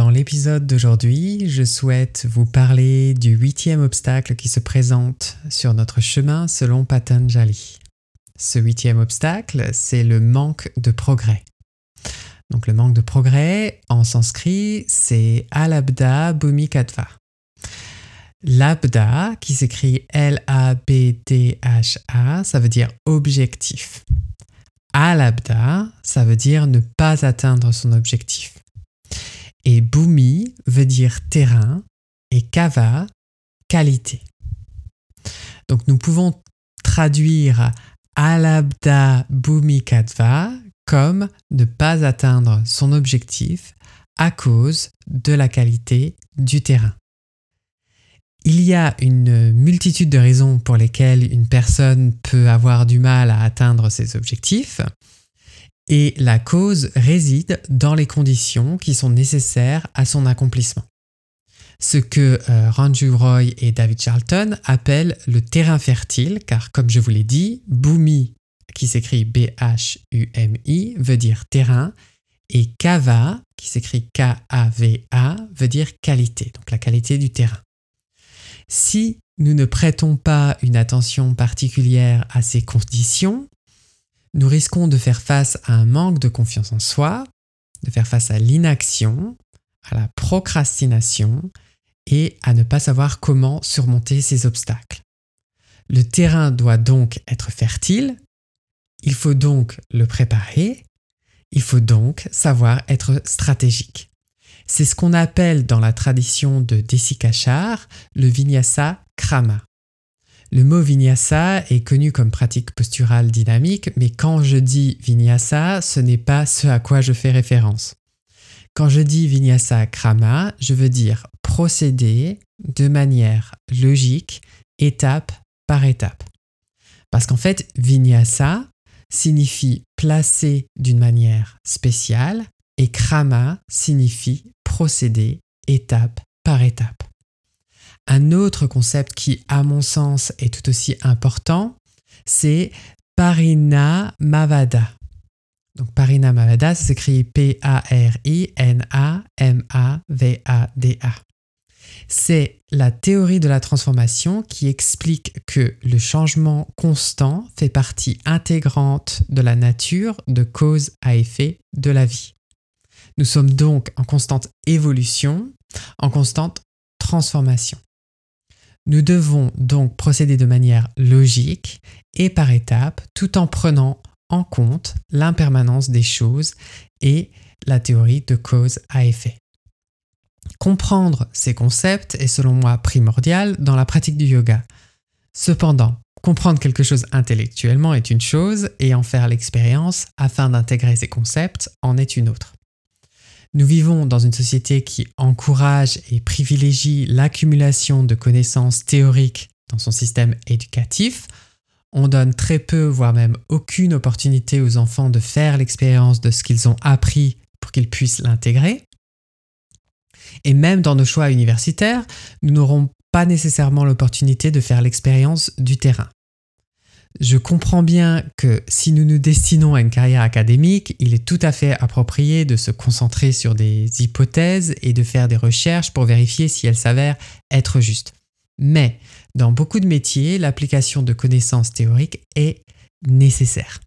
Dans l'épisode d'aujourd'hui, je souhaite vous parler du huitième obstacle qui se présente sur notre chemin selon Patanjali. Ce huitième obstacle, c'est le manque de progrès. Donc le manque de progrès, en sanskrit, c'est alabda bhumikatva. Labda, qui s'écrit L-A-B-D-H-A, ça veut dire objectif. Alabda, ça veut dire ne pas atteindre son objectif. Et Bhumi veut dire terrain et Kava, qualité. Donc nous pouvons traduire Alabda Bhumi Katva comme ne pas atteindre son objectif à cause de la qualité du terrain. Il y a une multitude de raisons pour lesquelles une personne peut avoir du mal à atteindre ses objectifs. Et la cause réside dans les conditions qui sont nécessaires à son accomplissement. Ce que euh, Roy et David Charlton appellent le terrain fertile, car comme je vous l'ai dit, Bhumi, qui s'écrit B-H-U-M-I, veut dire terrain, et Kava, qui s'écrit K-A-V-A, veut dire qualité, donc la qualité du terrain. Si nous ne prêtons pas une attention particulière à ces conditions, nous risquons de faire face à un manque de confiance en soi, de faire face à l'inaction, à la procrastination et à ne pas savoir comment surmonter ces obstacles. Le terrain doit donc être fertile, il faut donc le préparer, il faut donc savoir être stratégique. C'est ce qu'on appelle dans la tradition de Desikachar le vinyasa krama. Le mot vinyasa est connu comme pratique posturale dynamique, mais quand je dis vinyasa, ce n'est pas ce à quoi je fais référence. Quand je dis vinyasa krama, je veux dire procéder de manière logique, étape par étape. Parce qu'en fait, vinyasa signifie placer d'une manière spéciale et krama signifie procéder étape par étape. Un autre concept qui, à mon sens, est tout aussi important, c'est Parina Mavada. Donc Parina Mavada, ça s'écrit P-A-R-I-N-A-M-A-V-A-D-A. C'est la théorie de la transformation qui explique que le changement constant fait partie intégrante de la nature de cause à effet de la vie. Nous sommes donc en constante évolution, en constante transformation. Nous devons donc procéder de manière logique et par étapes tout en prenant en compte l'impermanence des choses et la théorie de cause à effet. Comprendre ces concepts est selon moi primordial dans la pratique du yoga. Cependant, comprendre quelque chose intellectuellement est une chose et en faire l'expérience afin d'intégrer ces concepts en est une autre. Nous vivons dans une société qui encourage et privilégie l'accumulation de connaissances théoriques dans son système éducatif. On donne très peu, voire même aucune opportunité aux enfants de faire l'expérience de ce qu'ils ont appris pour qu'ils puissent l'intégrer. Et même dans nos choix universitaires, nous n'aurons pas nécessairement l'opportunité de faire l'expérience du terrain. Je comprends bien que si nous nous destinons à une carrière académique, il est tout à fait approprié de se concentrer sur des hypothèses et de faire des recherches pour vérifier si elles s'avèrent être justes. Mais dans beaucoup de métiers, l'application de connaissances théoriques est nécessaire.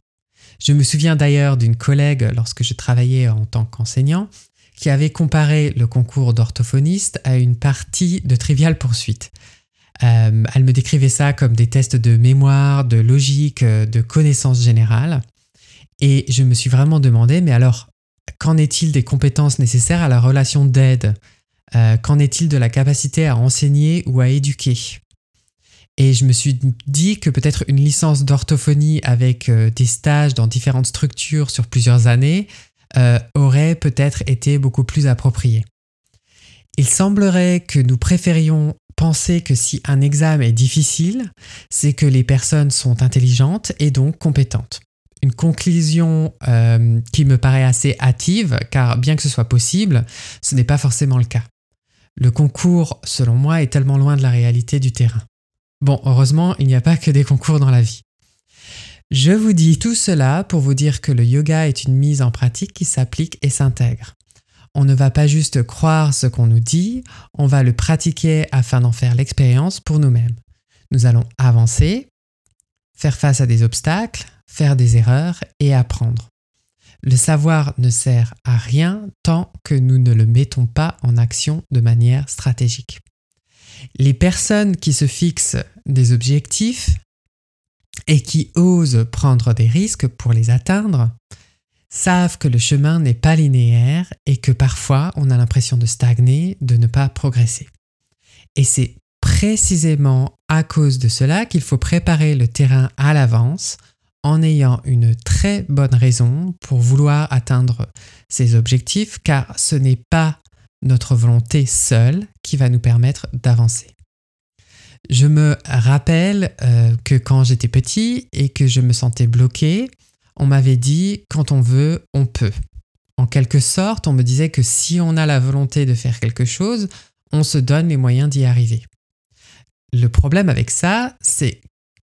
Je me souviens d'ailleurs d'une collègue lorsque je travaillais en tant qu'enseignant qui avait comparé le concours d'orthophoniste à une partie de trivial poursuite. Euh, elle me décrivait ça comme des tests de mémoire, de logique, euh, de connaissances générales. Et je me suis vraiment demandé, mais alors, qu'en est-il des compétences nécessaires à la relation d'aide? Euh, Qu'en est-il de la capacité à enseigner ou à éduquer? Et je me suis dit que peut-être une licence d'orthophonie avec des stages dans différentes structures sur plusieurs années aurait peut-être été beaucoup plus appropriée. Il semblerait que nous préférions penser que si un examen est difficile, c'est que les personnes sont intelligentes et donc compétentes. Une conclusion euh, qui me paraît assez hâtive, car bien que ce soit possible, ce n'est pas forcément le cas. Le concours, selon moi, est tellement loin de la réalité du terrain. Bon, heureusement, il n'y a pas que des concours dans la vie. Je vous dis tout cela pour vous dire que le yoga est une mise en pratique qui s'applique et s'intègre. On ne va pas juste croire ce qu'on nous dit, on va le pratiquer afin d'en faire l'expérience pour nous-mêmes. Nous allons avancer, faire face à des obstacles, faire des erreurs et apprendre. Le savoir ne sert à rien tant que nous ne le mettons pas en action de manière stratégique. Les personnes qui se fixent des objectifs et qui osent prendre des risques pour les atteindre savent que le chemin n'est pas linéaire et que parfois on a l'impression de stagner, de ne pas progresser. Et c'est précisément à cause de cela qu'il faut préparer le terrain à l'avance en ayant une très bonne raison pour vouloir atteindre ces objectifs car ce n'est pas notre volonté seule qui va nous permettre d'avancer. Je me rappelle euh, que quand j'étais petit et que je me sentais bloqué, on m'avait dit quand on veut, on peut. En quelque sorte, on me disait que si on a la volonté de faire quelque chose, on se donne les moyens d'y arriver. Le problème avec ça, c'est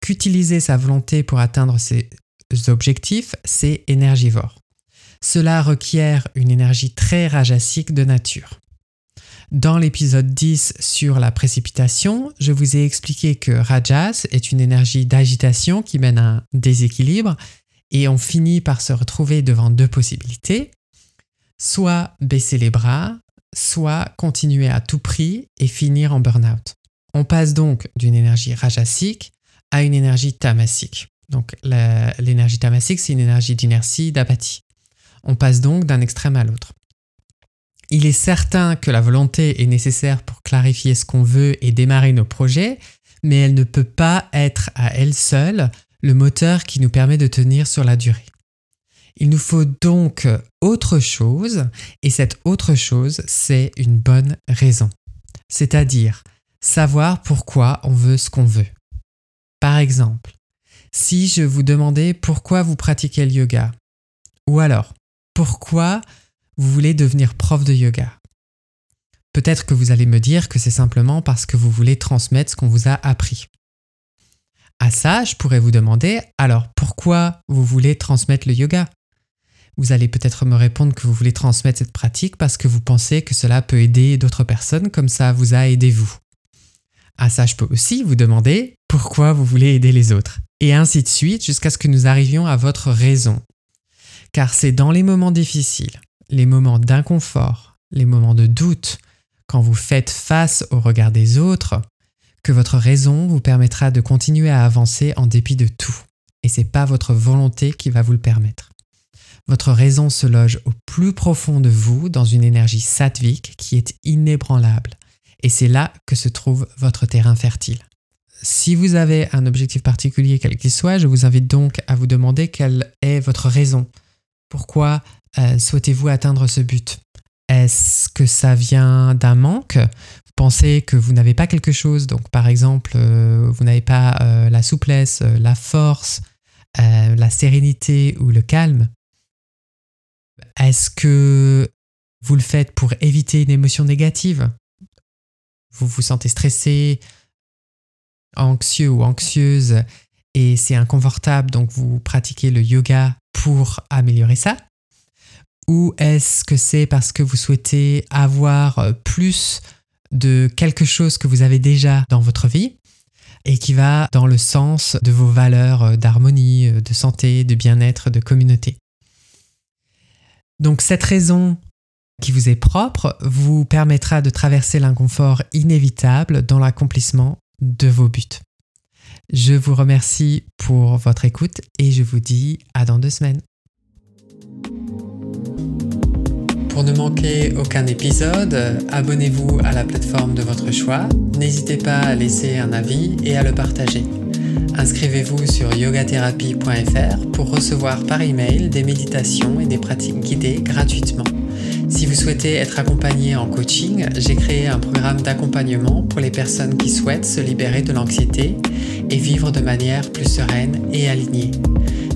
qu'utiliser sa volonté pour atteindre ses objectifs, c'est énergivore. Cela requiert une énergie très rajasique de nature. Dans l'épisode 10 sur la précipitation, je vous ai expliqué que Rajas est une énergie d'agitation qui mène à un déséquilibre et on finit par se retrouver devant deux possibilités, soit baisser les bras, soit continuer à tout prix et finir en burn-out. On passe donc d'une énergie rajasique à une énergie tamasique. Donc l'énergie tamasique, c'est une énergie d'inertie, d'apathie. On passe donc d'un extrême à l'autre. Il est certain que la volonté est nécessaire pour clarifier ce qu'on veut et démarrer nos projets, mais elle ne peut pas être à elle seule le moteur qui nous permet de tenir sur la durée. Il nous faut donc autre chose, et cette autre chose, c'est une bonne raison. C'est-à-dire savoir pourquoi on veut ce qu'on veut. Par exemple, si je vous demandais pourquoi vous pratiquez le yoga, ou alors pourquoi vous voulez devenir prof de yoga. Peut-être que vous allez me dire que c'est simplement parce que vous voulez transmettre ce qu'on vous a appris. À ça, je pourrais vous demander, alors pourquoi vous voulez transmettre le yoga? Vous allez peut-être me répondre que vous voulez transmettre cette pratique parce que vous pensez que cela peut aider d'autres personnes comme ça vous a aidé vous. À ça, je peux aussi vous demander pourquoi vous voulez aider les autres? Et ainsi de suite jusqu'à ce que nous arrivions à votre raison. Car c'est dans les moments difficiles, les moments d'inconfort, les moments de doute, quand vous faites face au regard des autres, que votre raison vous permettra de continuer à avancer en dépit de tout. Et c'est pas votre volonté qui va vous le permettre. Votre raison se loge au plus profond de vous dans une énergie sattvique qui est inébranlable. Et c'est là que se trouve votre terrain fertile. Si vous avez un objectif particulier quel qu'il soit, je vous invite donc à vous demander quelle est votre raison. Pourquoi euh, souhaitez-vous atteindre ce but? Est-ce que ça vient d'un manque? Vous pensez que vous n'avez pas quelque chose, donc par exemple, euh, vous n'avez pas euh, la souplesse, la force, la sérénité ou le calme. Est-ce que vous le faites pour éviter une émotion négative? Vous vous sentez stressé, anxieux ou anxieuse et c'est inconfortable, donc vous pratiquez le yoga pour améliorer ça? Ou est-ce que c'est parce que vous souhaitez avoir euh, plus de quelque chose que vous avez déjà dans votre vie et qui va dans le sens de vos valeurs euh, d'harmonie, euh, de santé, de bien-être, de communauté? Donc cette raison qui vous est propre vous permettra de traverser l'inconfort inévitable dans l'accomplissement de vos buts. Je vous remercie pour votre écoute et je vous dis à dans deux semaines. Pour ne manquer aucun épisode, abonnez-vous à la plateforme de votre choix. N'hésitez pas à laisser un avis et à le partager. Inscrivez-vous sur yogatherapie.fr pour recevoir par email des méditations et des pratiques guidées gratuitement. Si vous souhaitez être accompagné en coaching, j'ai créé un programme d'accompagnement pour les personnes qui souhaitent se libérer de l'anxiété et vivre de manière plus sereine et alignée.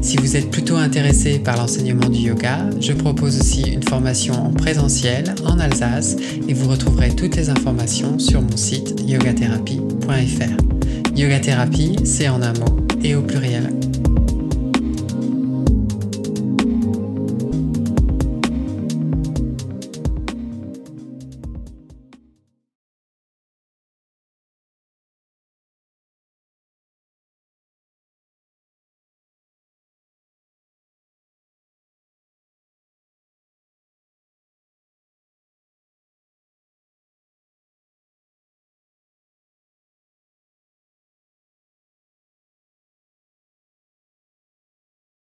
Si vous êtes plutôt intéressé par l'enseignement du yoga, je propose aussi une formation en présentiel en Alsace et vous retrouverez toutes les informations sur mon site yogatherapie.fr. Yoga c'est en un mot et au pluriel.